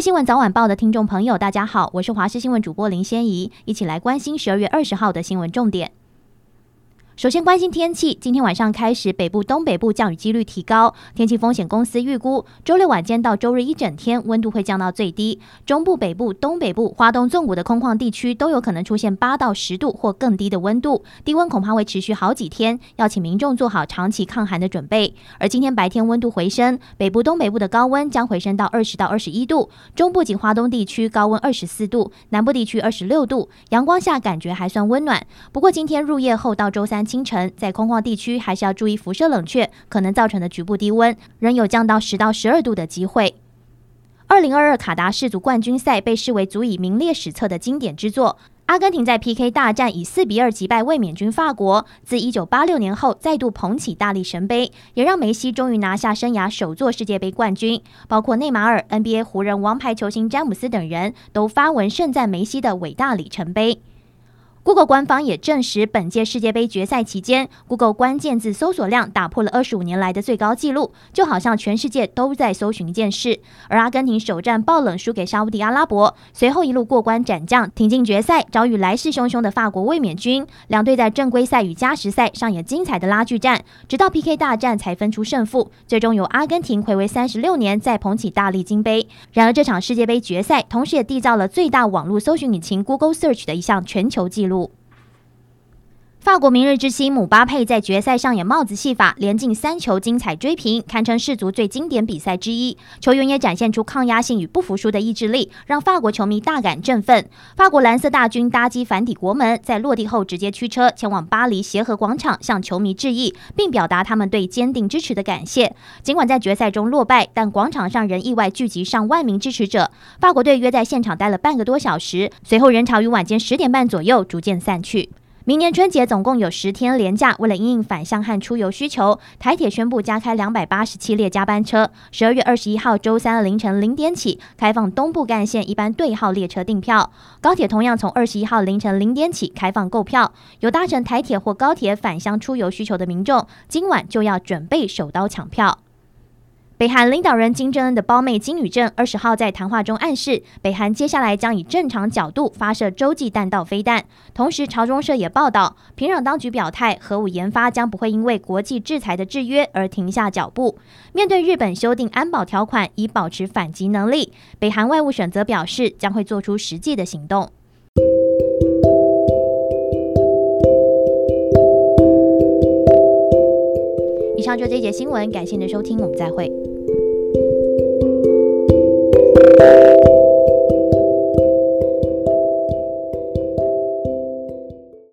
新闻早晚报的听众朋友，大家好，我是华视新闻主播林仙怡，一起来关心十二月二十号的新闻重点。首先关心天气，今天晚上开始，北部、东北部降雨几率提高。天气风险公司预估，周六晚间到周日一整天，温度会降到最低。中部、北部、东北部、华东纵谷的空旷地区都有可能出现八到十度或更低的温度，低温恐怕会持续好几天，要请民众做好长期抗寒的准备。而今天白天温度回升，北部、东北部的高温将回升到二十到二十一度，中部及华东地区高温二十四度，南部地区二十六度，阳光下感觉还算温暖。不过今天入夜后到周三。清晨在空旷地区还是要注意辐射冷却可能造成的局部低温，仍有降到十到十二度的机会。二零二二卡达世足冠军赛被视为足以名列史册的经典之作。阿根廷在 PK 大战以四比二击败卫冕军法国，自一九八六年后再度捧起大力神杯，也让梅西终于拿下生涯首座世界杯冠军。包括内马尔、NBA 湖人王牌球星詹姆斯等人都发文盛赞梅西的伟大里程碑。Google 官方也证实，本届世界杯决赛期间，Google 关键字搜索量打破了二十五年来的最高纪录，就好像全世界都在搜寻一件事。而阿根廷首战爆冷输给沙乌地阿拉伯，随后一路过关斩将，挺进决赛，遭遇来势汹汹的法国卫冕军。两队在正规赛与加时赛上演精彩的拉锯战，直到 PK 大战才分出胜负，最终由阿根廷睽违三十六年再捧起大力金杯。然而，这场世界杯决赛同时也缔造了最大网络搜寻引擎 Google Search 的一项全球纪录。法国明日之星姆巴佩在决赛上演帽子戏法，连进三球，精彩追平，堪称世足最经典比赛之一。球员也展现出抗压性与不服输的意志力，让法国球迷大感振奋。法国蓝色大军搭机反抵国门，在落地后直接驱车前往巴黎协和广场向球迷致意，并表达他们对坚定支持的感谢。尽管在决赛中落败，但广场上仍意外聚集上万名支持者。法国队约在现场待了半个多小时，随后人潮于晚间十点半左右逐渐散去。明年春节总共有十天连假，为了应应返乡和出游需求，台铁宣布加开两百八十七列加班车。十二月二十一号周三凌晨零点起开放东部干线一般对号列车订票，高铁同样从二十一号凌晨零点起开放购票。有搭乘台铁或高铁返乡出游需求的民众，今晚就要准备手刀抢票。北韩领导人金正恩的胞妹金宇正二十号在谈话中暗示，北韩接下来将以正常角度发射洲际弹道飞弹。同时，朝中社也报道，平壤当局表态，核武研发将不会因为国际制裁的制约而停下脚步。面对日本修订安保条款以保持反击能力，北韩外务省则表示将会做出实际的行动。以上就这节新闻，感谢您的收听，我们再会。